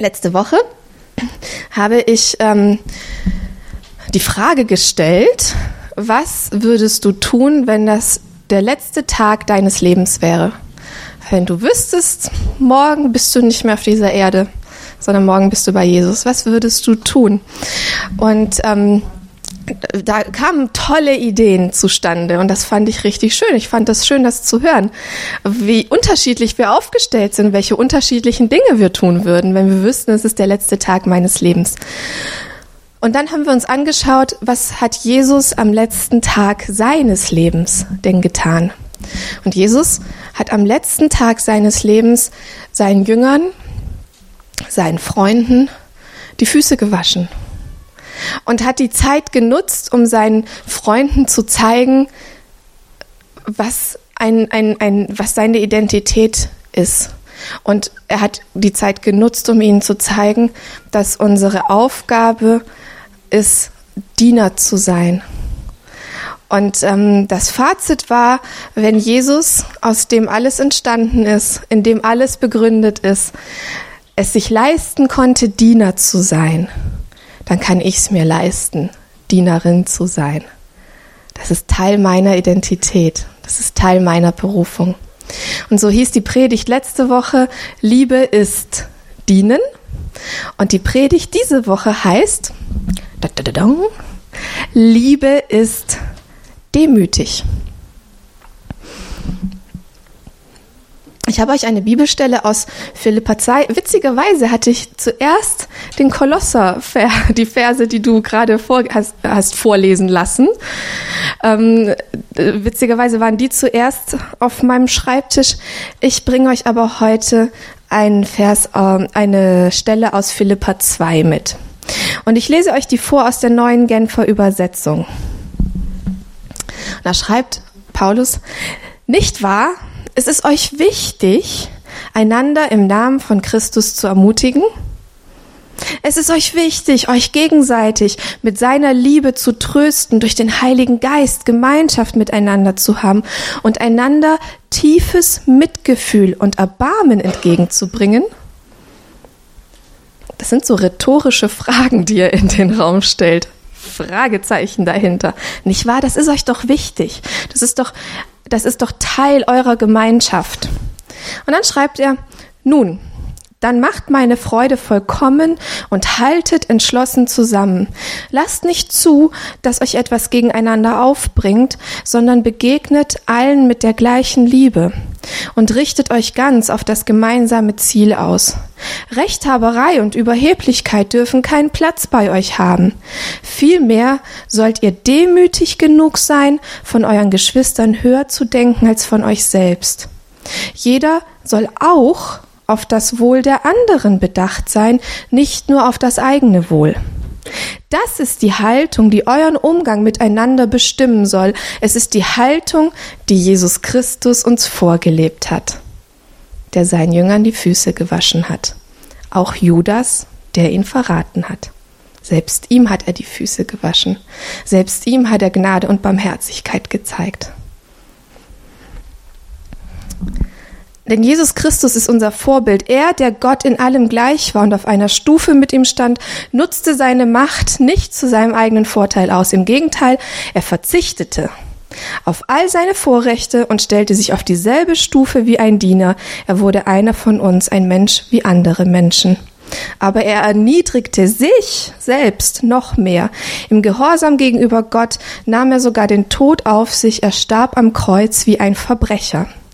Letzte Woche habe ich ähm, die Frage gestellt, was würdest du tun, wenn das der letzte Tag deines Lebens wäre? Wenn du wüsstest, morgen bist du nicht mehr auf dieser Erde, sondern morgen bist du bei Jesus, was würdest du tun? Und ähm, da kamen tolle Ideen zustande und das fand ich richtig schön. Ich fand das schön, das zu hören, wie unterschiedlich wir aufgestellt sind, welche unterschiedlichen Dinge wir tun würden, wenn wir wüssten, es ist der letzte Tag meines Lebens. Und dann haben wir uns angeschaut, was hat Jesus am letzten Tag seines Lebens denn getan? Und Jesus hat am letzten Tag seines Lebens seinen Jüngern, seinen Freunden die Füße gewaschen und hat die Zeit genutzt, um seinen Freunden zu zeigen, was, ein, ein, ein, was seine Identität ist. Und er hat die Zeit genutzt, um ihnen zu zeigen, dass unsere Aufgabe ist, Diener zu sein. Und ähm, das Fazit war, wenn Jesus, aus dem alles entstanden ist, in dem alles begründet ist, es sich leisten konnte, Diener zu sein, dann kann ich es mir leisten, Dienerin zu sein. Das ist Teil meiner Identität. Das ist Teil meiner Berufung. Und so hieß die Predigt letzte Woche, Liebe ist dienen. Und die Predigt diese Woche heißt, Liebe ist demütig. Ich habe euch eine Bibelstelle aus Philippa 2. Witzigerweise hatte ich zuerst den Kolosser, die Verse, die du gerade vor, hast, hast, vorlesen lassen. Ähm, witzigerweise waren die zuerst auf meinem Schreibtisch. Ich bringe euch aber heute einen Vers, äh, eine Stelle aus Philippa 2 mit. Und ich lese euch die vor aus der neuen Genfer Übersetzung. Da schreibt Paulus, nicht wahr? Ist es euch wichtig, einander im Namen von Christus zu ermutigen? Es ist euch wichtig, euch gegenseitig mit seiner Liebe zu trösten, durch den Heiligen Geist Gemeinschaft miteinander zu haben und einander tiefes Mitgefühl und Erbarmen entgegenzubringen? Das sind so rhetorische Fragen, die er in den Raum stellt. Fragezeichen dahinter. Nicht wahr? Das ist euch doch wichtig. Das ist doch das ist doch Teil eurer Gemeinschaft. Und dann schreibt er, nun, dann macht meine Freude vollkommen und haltet entschlossen zusammen. Lasst nicht zu, dass euch etwas gegeneinander aufbringt, sondern begegnet allen mit der gleichen Liebe und richtet euch ganz auf das gemeinsame Ziel aus. Rechthaberei und Überheblichkeit dürfen keinen Platz bei euch haben. Vielmehr sollt ihr demütig genug sein, von euren Geschwistern höher zu denken als von euch selbst. Jeder soll auch auf das Wohl der anderen bedacht sein, nicht nur auf das eigene Wohl. Das ist die Haltung, die euren Umgang miteinander bestimmen soll. Es ist die Haltung, die Jesus Christus uns vorgelebt hat, der seinen Jüngern die Füße gewaschen hat. Auch Judas, der ihn verraten hat. Selbst ihm hat er die Füße gewaschen. Selbst ihm hat er Gnade und Barmherzigkeit gezeigt. Denn Jesus Christus ist unser Vorbild. Er, der Gott in allem gleich war und auf einer Stufe mit ihm stand, nutzte seine Macht nicht zu seinem eigenen Vorteil aus. Im Gegenteil, er verzichtete auf all seine Vorrechte und stellte sich auf dieselbe Stufe wie ein Diener. Er wurde einer von uns, ein Mensch wie andere Menschen. Aber er erniedrigte sich selbst noch mehr. Im Gehorsam gegenüber Gott nahm er sogar den Tod auf sich. Er starb am Kreuz wie ein Verbrecher.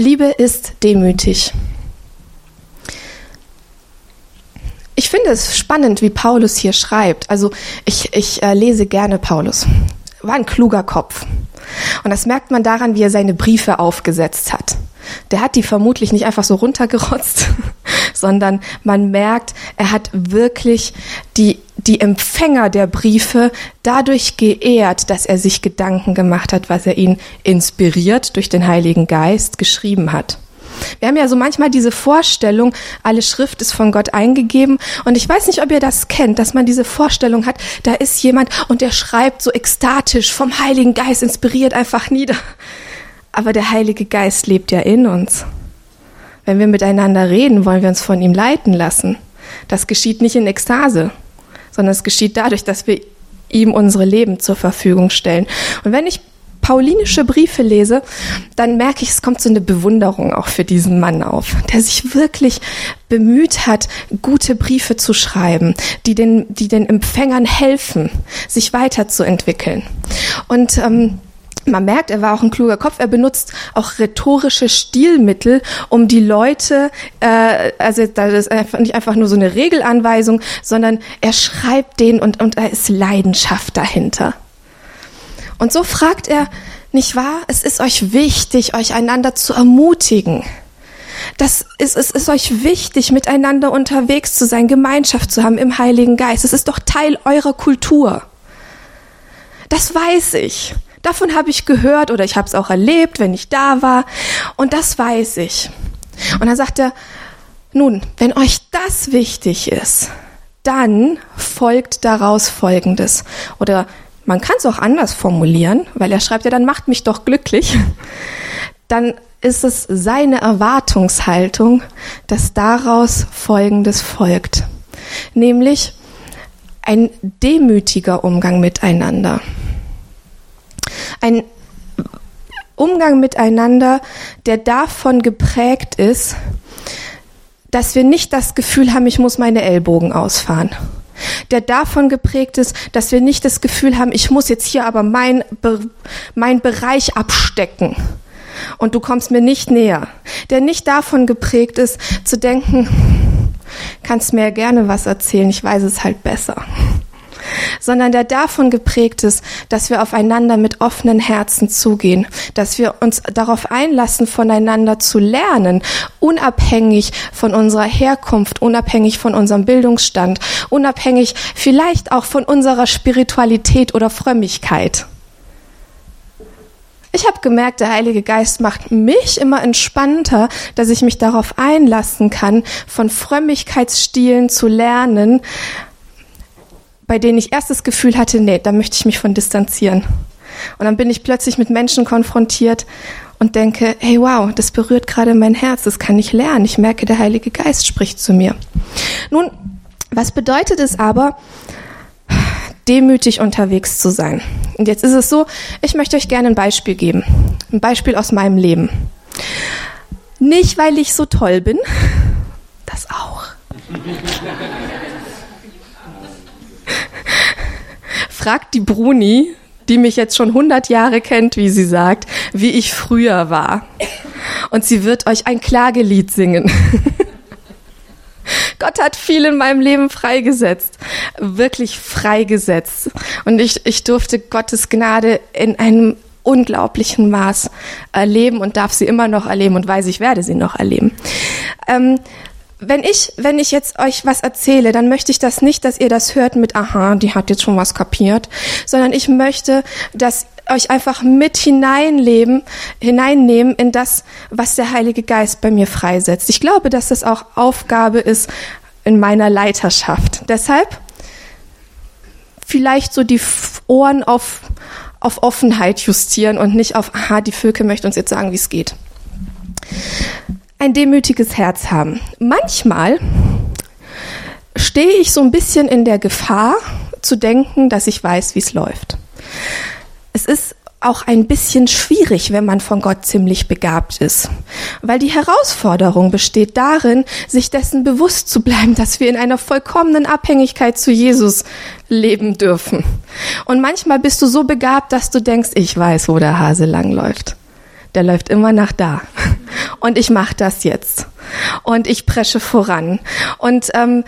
Liebe ist demütig. Ich finde es spannend, wie Paulus hier schreibt. Also ich, ich äh, lese gerne Paulus. War ein kluger Kopf. Und das merkt man daran, wie er seine Briefe aufgesetzt hat. Der hat die vermutlich nicht einfach so runtergerotzt, sondern man merkt, er hat wirklich die, die Empfänger der Briefe dadurch geehrt, dass er sich Gedanken gemacht hat, was er ihnen inspiriert durch den Heiligen Geist geschrieben hat. Wir haben ja so manchmal diese Vorstellung, alle Schrift ist von Gott eingegeben. Und ich weiß nicht, ob ihr das kennt, dass man diese Vorstellung hat, da ist jemand und der schreibt so ekstatisch vom Heiligen Geist inspiriert einfach nieder. Aber der Heilige Geist lebt ja in uns. Wenn wir miteinander reden, wollen wir uns von ihm leiten lassen. Das geschieht nicht in Ekstase, sondern es geschieht dadurch, dass wir ihm unsere Leben zur Verfügung stellen. Und wenn ich paulinische Briefe lese, dann merke ich, es kommt so eine Bewunderung auch für diesen Mann auf, der sich wirklich bemüht hat, gute Briefe zu schreiben, die den, die den Empfängern helfen, sich weiterzuentwickeln. Und ähm, man merkt, er war auch ein kluger Kopf. Er benutzt auch rhetorische Stilmittel, um die Leute, äh, also das ist einfach nicht einfach nur so eine Regelanweisung, sondern er schreibt den und, und da ist Leidenschaft dahinter. Und so fragt er, nicht wahr? Es ist euch wichtig, euch einander zu ermutigen. Das ist, es ist euch wichtig, miteinander unterwegs zu sein, Gemeinschaft zu haben im Heiligen Geist. Es ist doch Teil eurer Kultur. Das weiß ich. Davon habe ich gehört oder ich habe es auch erlebt, wenn ich da war. Und das weiß ich. Und dann sagt er, nun, wenn euch das wichtig ist, dann folgt daraus Folgendes. Oder man kann es auch anders formulieren, weil er schreibt ja, dann macht mich doch glücklich. Dann ist es seine Erwartungshaltung, dass daraus Folgendes folgt. Nämlich ein demütiger Umgang miteinander. Ein Umgang miteinander, der davon geprägt ist, dass wir nicht das Gefühl haben, ich muss meine Ellbogen ausfahren. Der davon geprägt ist, dass wir nicht das Gefühl haben, ich muss jetzt hier aber mein, mein Bereich abstecken. Und du kommst mir nicht näher. Der nicht davon geprägt ist, zu denken, kannst mir gerne was erzählen, ich weiß es halt besser sondern der davon geprägt ist, dass wir aufeinander mit offenen Herzen zugehen, dass wir uns darauf einlassen, voneinander zu lernen, unabhängig von unserer Herkunft, unabhängig von unserem Bildungsstand, unabhängig vielleicht auch von unserer Spiritualität oder Frömmigkeit. Ich habe gemerkt, der Heilige Geist macht mich immer entspannter, dass ich mich darauf einlassen kann, von Frömmigkeitsstilen zu lernen, bei denen ich erst das Gefühl hatte, nee, da möchte ich mich von distanzieren. Und dann bin ich plötzlich mit Menschen konfrontiert und denke, hey wow, das berührt gerade mein Herz, das kann ich lernen. Ich merke, der Heilige Geist spricht zu mir. Nun, was bedeutet es aber, demütig unterwegs zu sein? Und jetzt ist es so, ich möchte euch gerne ein Beispiel geben. Ein Beispiel aus meinem Leben. Nicht, weil ich so toll bin, das auch. Fragt die Bruni, die mich jetzt schon 100 Jahre kennt, wie sie sagt, wie ich früher war. Und sie wird euch ein Klagelied singen. Gott hat viel in meinem Leben freigesetzt, wirklich freigesetzt. Und ich, ich durfte Gottes Gnade in einem unglaublichen Maß erleben und darf sie immer noch erleben und weiß, ich werde sie noch erleben. Ähm, wenn ich, wenn ich jetzt euch was erzähle, dann möchte ich das nicht, dass ihr das hört mit, aha, die hat jetzt schon was kapiert, sondern ich möchte, dass euch einfach mit hineinleben, hineinnehmen in das, was der Heilige Geist bei mir freisetzt. Ich glaube, dass das auch Aufgabe ist in meiner Leiterschaft. Deshalb vielleicht so die Ohren auf, auf Offenheit justieren und nicht auf, aha, die Völke möchte uns jetzt sagen, wie es geht ein demütiges Herz haben. Manchmal stehe ich so ein bisschen in der Gefahr zu denken, dass ich weiß, wie es läuft. Es ist auch ein bisschen schwierig, wenn man von Gott ziemlich begabt ist, weil die Herausforderung besteht darin, sich dessen bewusst zu bleiben, dass wir in einer vollkommenen Abhängigkeit zu Jesus leben dürfen. Und manchmal bist du so begabt, dass du denkst, ich weiß, wo der Hase langläuft der läuft immer nach da. Und ich mache das jetzt. Und ich presche voran. Und, ähm,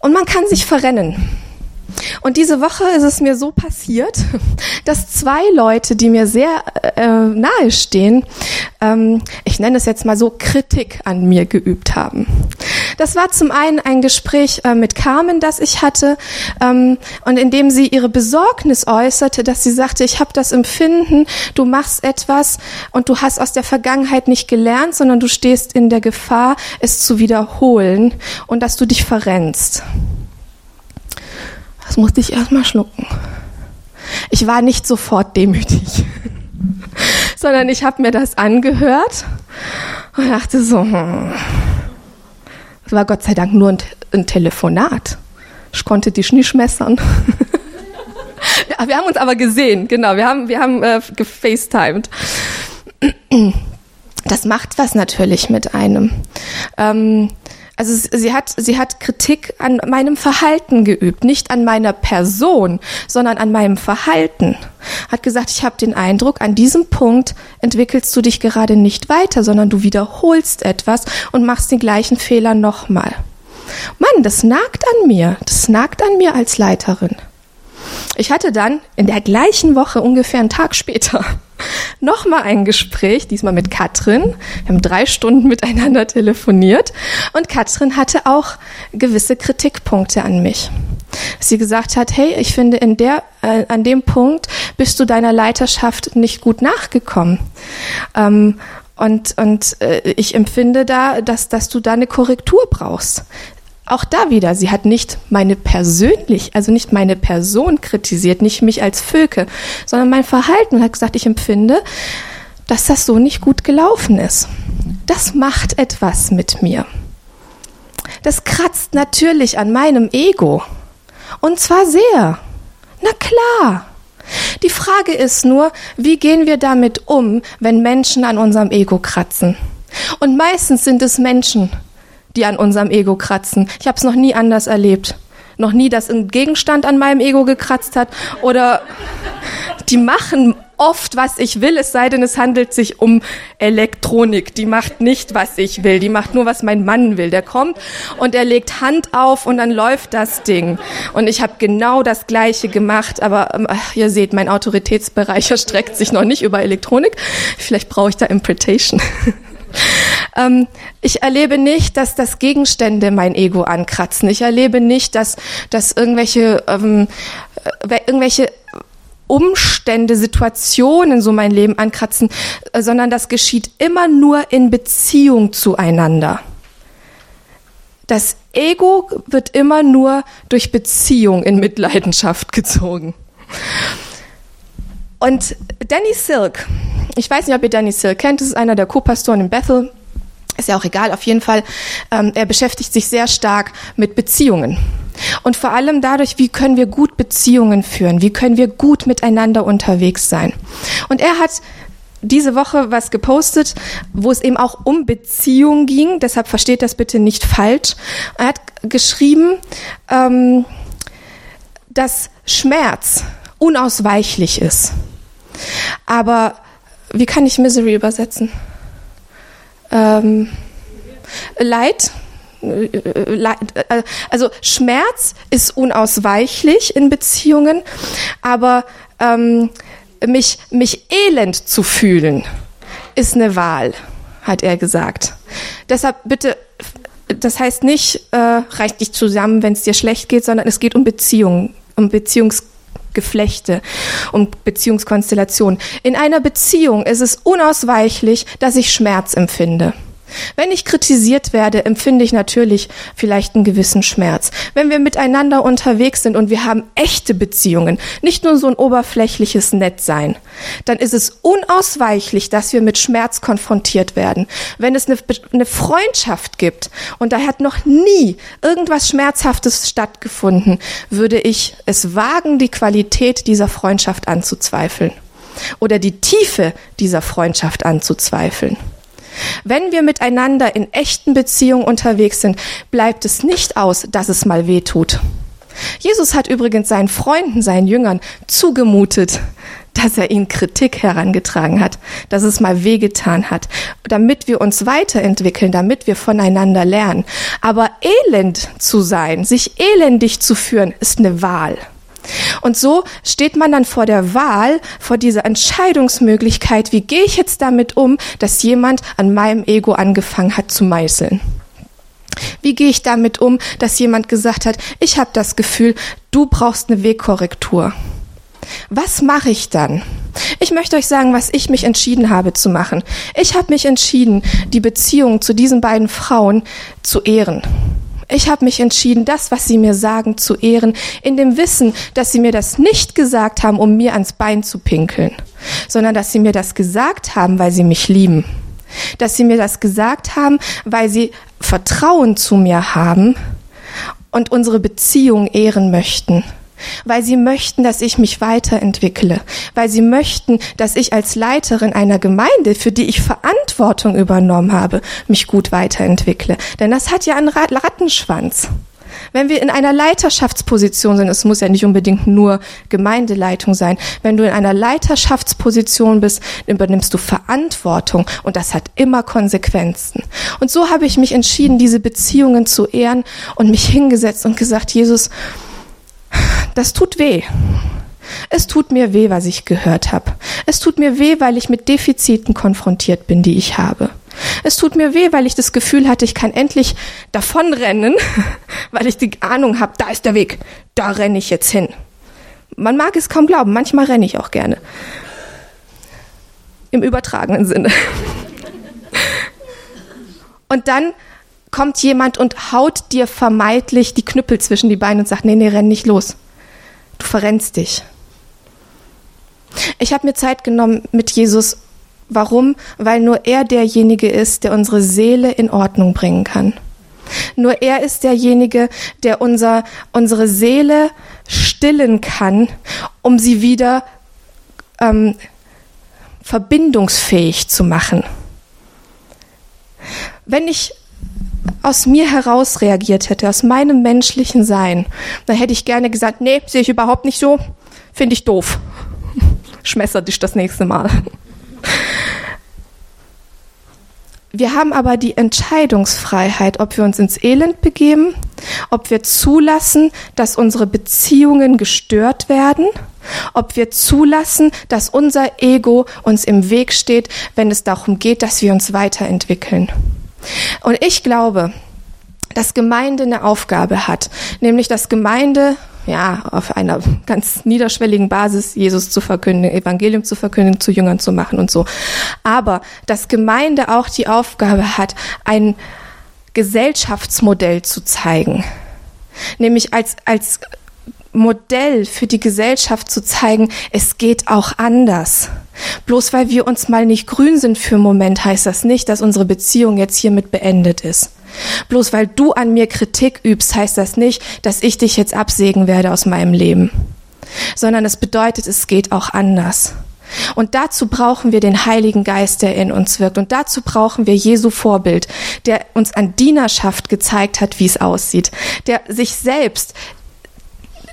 und man kann sich verrennen. Und diese Woche ist es mir so passiert, dass zwei Leute, die mir sehr äh, nahe stehen, ähm, ich nenne es jetzt mal so, Kritik an mir geübt haben. Das war zum einen ein Gespräch äh, mit Carmen, das ich hatte, ähm, und in dem sie ihre Besorgnis äußerte, dass sie sagte, ich habe das Empfinden, du machst etwas und du hast aus der Vergangenheit nicht gelernt, sondern du stehst in der Gefahr, es zu wiederholen und dass du dich verrennst. Das musste ich erstmal schlucken. Ich war nicht sofort demütig, sondern ich habe mir das angehört und dachte so, hm. es war Gott sei Dank nur ein, ein Telefonat. Ich konnte dich nicht messern. ja, wir haben uns aber gesehen, genau, wir haben, wir haben äh, gefacetimed. Das macht was natürlich mit einem. Ähm, also sie hat, sie hat Kritik an meinem Verhalten geübt, nicht an meiner Person, sondern an meinem Verhalten. Hat gesagt, ich habe den Eindruck, an diesem Punkt entwickelst du dich gerade nicht weiter, sondern du wiederholst etwas und machst den gleichen Fehler nochmal. Mann, das nagt an mir, das nagt an mir als Leiterin. Ich hatte dann in der gleichen Woche, ungefähr einen Tag später, nochmal ein Gespräch, diesmal mit Katrin. Wir haben drei Stunden miteinander telefoniert und Katrin hatte auch gewisse Kritikpunkte an mich. Sie gesagt hat, hey, ich finde, in der, äh, an dem Punkt bist du deiner Leiterschaft nicht gut nachgekommen. Ähm, und, und äh, ich empfinde da, dass, dass du da eine Korrektur brauchst. Auch da wieder, sie hat nicht meine persönlich, also nicht meine Person kritisiert, nicht mich als Völke, sondern mein Verhalten und hat gesagt, ich empfinde, dass das so nicht gut gelaufen ist. Das macht etwas mit mir. Das kratzt natürlich an meinem Ego. Und zwar sehr. Na klar. Die Frage ist nur, wie gehen wir damit um, wenn Menschen an unserem Ego kratzen? Und meistens sind es Menschen, die an unserem Ego kratzen. Ich habe es noch nie anders erlebt. Noch nie, dass ein Gegenstand an meinem Ego gekratzt hat oder die machen oft, was ich will, es sei denn, es handelt sich um Elektronik. Die macht nicht, was ich will. Die macht nur, was mein Mann will. Der kommt und er legt Hand auf und dann läuft das Ding. Und ich habe genau das Gleiche gemacht. Aber ähm, ihr seht, mein Autoritätsbereich erstreckt sich noch nicht über Elektronik. Vielleicht brauche ich da Interpretation. Ähm, ich erlebe nicht, dass das Gegenstände mein Ego ankratzen. Ich erlebe nicht, dass, dass irgendwelche, ähm, äh, irgendwelche Umstände, Situationen so mein Leben ankratzen, äh, sondern das geschieht immer nur in Beziehung zueinander. Das Ego wird immer nur durch Beziehung in Mitleidenschaft gezogen. Und Danny Silk, ich weiß nicht, ob ihr Danny Silk kennt, das ist einer der Co-Pastoren in Bethel, ist ja auch egal, auf jeden Fall, ähm, er beschäftigt sich sehr stark mit Beziehungen. Und vor allem dadurch, wie können wir gut Beziehungen führen, wie können wir gut miteinander unterwegs sein. Und er hat diese Woche was gepostet, wo es eben auch um Beziehung ging, deshalb versteht das bitte nicht falsch. Er hat geschrieben, ähm, dass Schmerz unausweichlich ist. Aber wie kann ich Misery übersetzen? Ähm, Leid, also Schmerz ist unausweichlich in Beziehungen, aber ähm, mich, mich elend zu fühlen, ist eine Wahl, hat er gesagt. Deshalb bitte, das heißt nicht, äh, reicht dich zusammen, wenn es dir schlecht geht, sondern es geht um Beziehungen, um Beziehungs Geflechte und Beziehungskonstellationen. In einer Beziehung ist es unausweichlich, dass ich Schmerz empfinde. Wenn ich kritisiert werde, empfinde ich natürlich vielleicht einen gewissen Schmerz. Wenn wir miteinander unterwegs sind und wir haben echte Beziehungen, nicht nur so ein oberflächliches Nettsein, dann ist es unausweichlich, dass wir mit Schmerz konfrontiert werden. Wenn es eine, eine Freundschaft gibt und da hat noch nie irgendwas Schmerzhaftes stattgefunden, würde ich es wagen, die Qualität dieser Freundschaft anzuzweifeln oder die Tiefe dieser Freundschaft anzuzweifeln. Wenn wir miteinander in echten Beziehungen unterwegs sind, bleibt es nicht aus, dass es mal weh tut. Jesus hat übrigens seinen Freunden, seinen Jüngern zugemutet, dass er ihnen Kritik herangetragen hat, dass es mal wehgetan hat, damit wir uns weiterentwickeln, damit wir voneinander lernen. Aber elend zu sein, sich elendig zu führen, ist eine Wahl. Und so steht man dann vor der Wahl, vor dieser Entscheidungsmöglichkeit, wie gehe ich jetzt damit um, dass jemand an meinem Ego angefangen hat zu meißeln. Wie gehe ich damit um, dass jemand gesagt hat, ich habe das Gefühl, du brauchst eine Wegkorrektur. Was mache ich dann? Ich möchte euch sagen, was ich mich entschieden habe zu machen. Ich habe mich entschieden, die Beziehung zu diesen beiden Frauen zu ehren. Ich habe mich entschieden, das, was sie mir sagen, zu ehren, in dem Wissen, dass sie mir das nicht gesagt haben, um mir ans Bein zu pinkeln, sondern dass sie mir das gesagt haben, weil sie mich lieben. Dass sie mir das gesagt haben, weil sie Vertrauen zu mir haben und unsere Beziehung ehren möchten weil sie möchten, dass ich mich weiterentwickle, weil sie möchten, dass ich als Leiterin einer Gemeinde, für die ich Verantwortung übernommen habe, mich gut weiterentwickle. Denn das hat ja einen Rattenschwanz. Wenn wir in einer Leiterschaftsposition sind, es muss ja nicht unbedingt nur Gemeindeleitung sein, wenn du in einer Leiterschaftsposition bist, übernimmst du Verantwortung und das hat immer Konsequenzen. Und so habe ich mich entschieden, diese Beziehungen zu ehren und mich hingesetzt und gesagt, Jesus, das tut weh. Es tut mir weh, was ich gehört habe. Es tut mir weh, weil ich mit Defiziten konfrontiert bin, die ich habe. Es tut mir weh, weil ich das Gefühl hatte, ich kann endlich davonrennen, weil ich die Ahnung habe, da ist der Weg, da renne ich jetzt hin. Man mag es kaum glauben, manchmal renne ich auch gerne. Im übertragenen Sinne. Und dann kommt jemand und haut dir vermeintlich die Knüppel zwischen die Beine und sagt, nee, nee, renn nicht los. Du verrennst dich. Ich habe mir Zeit genommen mit Jesus. Warum? Weil nur er derjenige ist, der unsere Seele in Ordnung bringen kann. Nur er ist derjenige, der unser, unsere Seele stillen kann, um sie wieder ähm, verbindungsfähig zu machen. Wenn ich aus mir heraus reagiert hätte, aus meinem menschlichen Sein, dann hätte ich gerne gesagt, nee, sehe ich überhaupt nicht so, finde ich doof. Schmesser dich das nächste Mal. Wir haben aber die Entscheidungsfreiheit, ob wir uns ins Elend begeben, ob wir zulassen, dass unsere Beziehungen gestört werden, ob wir zulassen, dass unser Ego uns im Weg steht, wenn es darum geht, dass wir uns weiterentwickeln. Und ich glaube, dass Gemeinde eine Aufgabe hat, nämlich dass Gemeinde ja, auf einer ganz niederschwelligen Basis Jesus zu verkündigen, Evangelium zu verkündigen, zu Jüngern zu machen und so. Aber dass Gemeinde auch die Aufgabe hat, ein Gesellschaftsmodell zu zeigen. Nämlich als, als Modell für die Gesellschaft zu zeigen, es geht auch anders. Bloß weil wir uns mal nicht grün sind für einen Moment, heißt das nicht, dass unsere Beziehung jetzt hiermit beendet ist. Bloß weil du an mir Kritik übst, heißt das nicht, dass ich dich jetzt absägen werde aus meinem Leben. Sondern es bedeutet, es geht auch anders. Und dazu brauchen wir den Heiligen Geist, der in uns wirkt. Und dazu brauchen wir Jesu Vorbild, der uns an Dienerschaft gezeigt hat, wie es aussieht, der sich selbst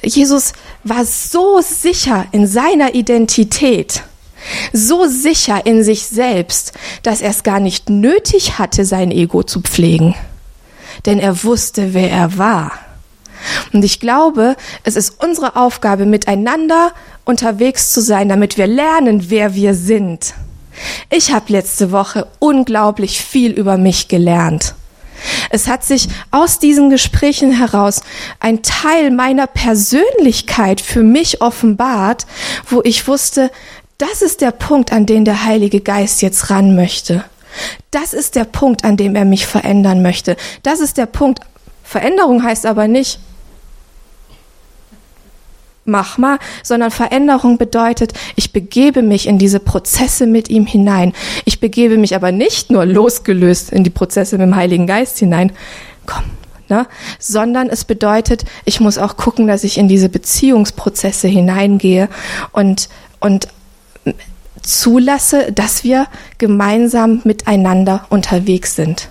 Jesus war so sicher in seiner Identität, so sicher in sich selbst, dass er es gar nicht nötig hatte, sein Ego zu pflegen. Denn er wusste, wer er war. Und ich glaube, es ist unsere Aufgabe, miteinander unterwegs zu sein, damit wir lernen, wer wir sind. Ich habe letzte Woche unglaublich viel über mich gelernt. Es hat sich aus diesen Gesprächen heraus ein Teil meiner Persönlichkeit für mich offenbart, wo ich wusste, das ist der Punkt, an den der Heilige Geist jetzt ran möchte. Das ist der Punkt, an dem er mich verändern möchte. Das ist der Punkt. Veränderung heißt aber nicht, mach mal, sondern Veränderung bedeutet, ich begebe mich in diese Prozesse mit ihm hinein. Ich begebe mich aber nicht nur losgelöst in die Prozesse mit dem Heiligen Geist hinein. Komm, ne? sondern es bedeutet, ich muss auch gucken, dass ich in diese Beziehungsprozesse hineingehe und, und zulasse, dass wir gemeinsam miteinander unterwegs sind.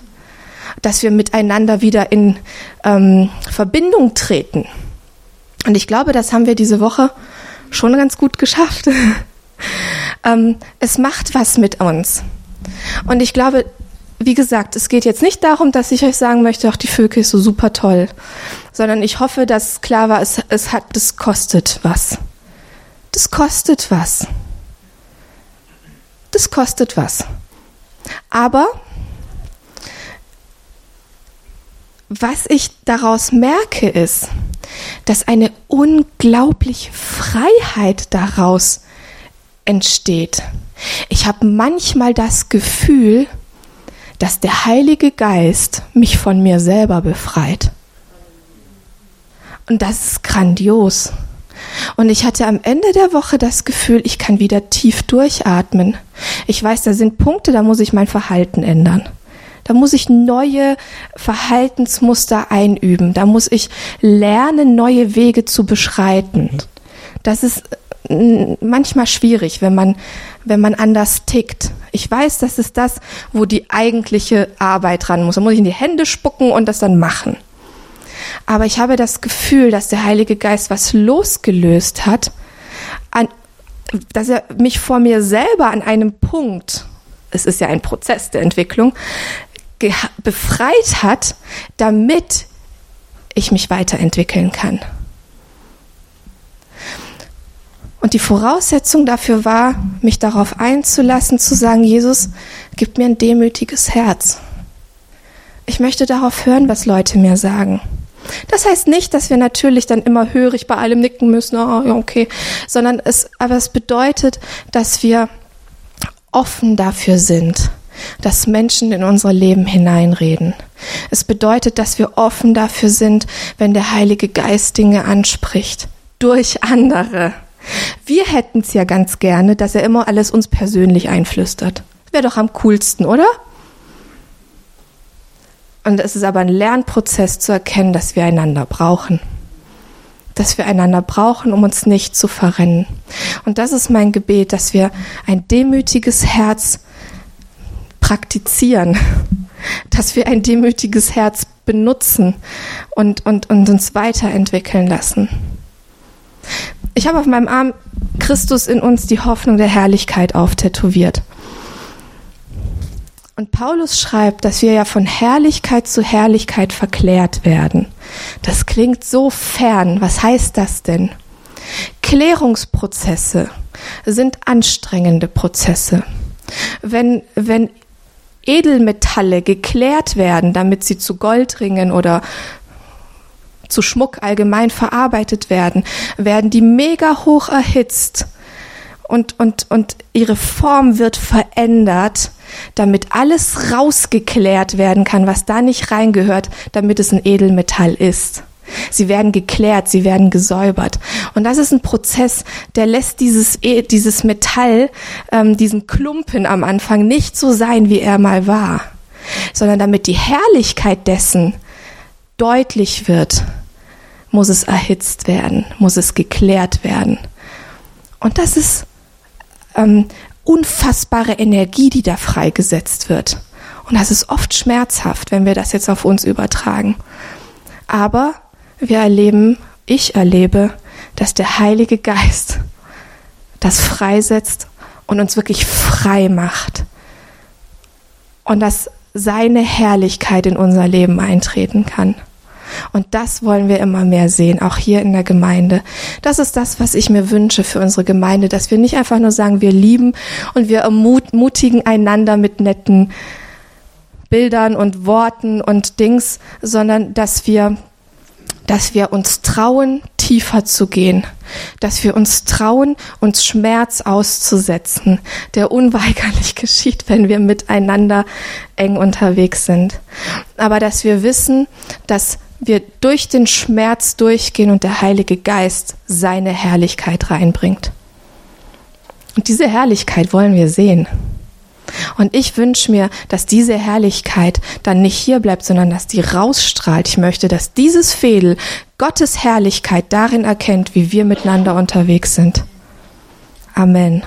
Dass wir miteinander wieder in ähm, Verbindung treten Und ich glaube, das haben wir diese Woche schon ganz gut geschafft. ähm, es macht was mit uns. Und ich glaube, wie gesagt, es geht jetzt nicht darum, dass ich euch sagen möchte, ach, die Vögel ist so super toll, sondern ich hoffe, dass klar war, es, es hat, das kostet was. Das kostet was. Das kostet was. Aber was ich daraus merke, ist, dass eine unglaubliche Freiheit daraus entsteht. Ich habe manchmal das Gefühl, dass der Heilige Geist mich von mir selber befreit. Und das ist grandios. Und ich hatte am Ende der Woche das Gefühl, ich kann wieder tief durchatmen. Ich weiß, da sind Punkte, da muss ich mein Verhalten ändern. Da muss ich neue Verhaltensmuster einüben. Da muss ich lernen, neue Wege zu beschreiten. Das ist äh, manchmal schwierig, wenn man, wenn man anders tickt. Ich weiß, das ist das, wo die eigentliche Arbeit ran muss. Da muss ich in die Hände spucken und das dann machen. Aber ich habe das Gefühl, dass der Heilige Geist was losgelöst hat, an, dass er mich vor mir selber an einem Punkt, es ist ja ein Prozess der Entwicklung, befreit hat, damit ich mich weiterentwickeln kann. Und die Voraussetzung dafür war, mich darauf einzulassen, zu sagen, Jesus, gib mir ein demütiges Herz. Ich möchte darauf hören, was Leute mir sagen. Das heißt nicht, dass wir natürlich dann immer hörig bei allem nicken müssen, oh, okay, sondern es, aber es bedeutet, dass wir offen dafür sind, dass Menschen in unser Leben hineinreden. Es bedeutet, dass wir offen dafür sind, wenn der Heilige Geist Dinge anspricht, durch andere. Wir hätten es ja ganz gerne, dass er immer alles uns persönlich einflüstert. Wäre doch am coolsten, oder? Und es ist aber ein Lernprozess zu erkennen, dass wir einander brauchen. Dass wir einander brauchen, um uns nicht zu verrennen. Und das ist mein Gebet, dass wir ein demütiges Herz praktizieren, dass wir ein demütiges Herz benutzen und, und, und uns weiterentwickeln lassen. Ich habe auf meinem Arm Christus in uns die Hoffnung der Herrlichkeit auftätowiert. Und Paulus schreibt, dass wir ja von Herrlichkeit zu Herrlichkeit verklärt werden. Das klingt so fern. Was heißt das denn? Klärungsprozesse sind anstrengende Prozesse. Wenn, wenn Edelmetalle geklärt werden, damit sie zu Goldringen oder zu Schmuck allgemein verarbeitet werden, werden die mega hoch erhitzt und, und, und ihre Form wird verändert, damit alles rausgeklärt werden kann, was da nicht reingehört, damit es ein Edelmetall ist. Sie werden geklärt, sie werden gesäubert. Und das ist ein Prozess, der lässt dieses, e, dieses Metall, ähm, diesen Klumpen am Anfang nicht so sein, wie er mal war, sondern damit die Herrlichkeit dessen deutlich wird, muss es erhitzt werden, muss es geklärt werden. Und das ist ähm, unfassbare Energie, die da freigesetzt wird. Und das ist oft schmerzhaft, wenn wir das jetzt auf uns übertragen. Aber wir erleben, ich erlebe, dass der Heilige Geist das freisetzt und uns wirklich frei macht. Und dass seine Herrlichkeit in unser Leben eintreten kann. Und das wollen wir immer mehr sehen, auch hier in der Gemeinde. Das ist das, was ich mir wünsche für unsere Gemeinde, dass wir nicht einfach nur sagen, wir lieben und wir ermutigen einander mit netten Bildern und Worten und Dings, sondern dass wir dass wir uns trauen, tiefer zu gehen, dass wir uns trauen, uns Schmerz auszusetzen, der unweigerlich geschieht, wenn wir miteinander eng unterwegs sind. Aber dass wir wissen, dass wir durch den Schmerz durchgehen und der Heilige Geist seine Herrlichkeit reinbringt. Und diese Herrlichkeit wollen wir sehen. Und ich wünsche mir, dass diese Herrlichkeit dann nicht hier bleibt, sondern dass die rausstrahlt. Ich möchte, dass dieses Fädel Gottes Herrlichkeit darin erkennt, wie wir miteinander unterwegs sind. Amen.